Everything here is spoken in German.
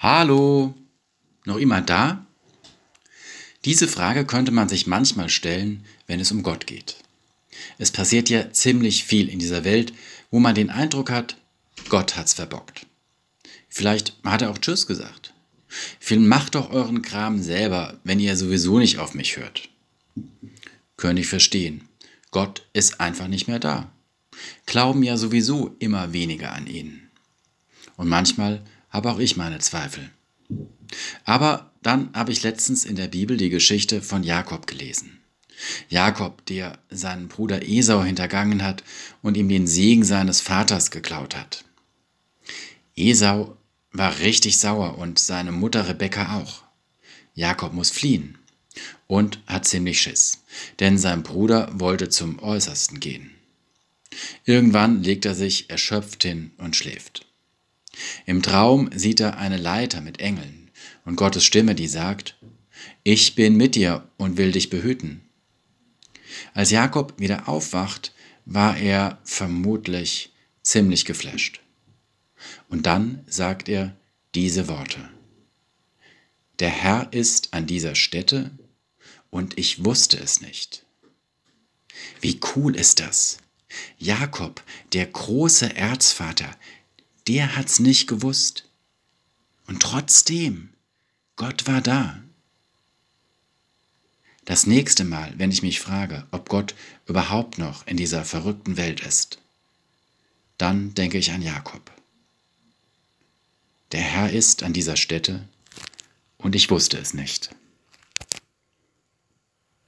Hallo, noch jemand da? Diese Frage könnte man sich manchmal stellen, wenn es um Gott geht. Es passiert ja ziemlich viel in dieser Welt, wo man den Eindruck hat, Gott hat's verbockt. Vielleicht hat er auch Tschüss gesagt. Viel macht doch euren Kram selber, wenn ihr sowieso nicht auf mich hört. Könnte ich verstehen. Gott ist einfach nicht mehr da. Glauben ja sowieso immer weniger an ihn. Und manchmal habe auch ich meine Zweifel. Aber dann habe ich letztens in der Bibel die Geschichte von Jakob gelesen. Jakob, der seinen Bruder Esau hintergangen hat und ihm den Segen seines Vaters geklaut hat. Esau war richtig sauer und seine Mutter Rebekka auch. Jakob muss fliehen und hat ziemlich Schiss, denn sein Bruder wollte zum Äußersten gehen. Irgendwann legt er sich erschöpft hin und schläft. Im Traum sieht er eine Leiter mit Engeln und Gottes Stimme, die sagt, ich bin mit dir und will dich behüten. Als Jakob wieder aufwacht, war er vermutlich ziemlich geflasht. Und dann sagt er diese Worte. Der Herr ist an dieser Stätte und ich wusste es nicht. Wie cool ist das? Jakob, der große Erzvater, der hat's nicht gewusst. Und trotzdem, Gott war da. Das nächste Mal, wenn ich mich frage, ob Gott überhaupt noch in dieser verrückten Welt ist, dann denke ich an Jakob. Der Herr ist an dieser Stätte und ich wusste es nicht.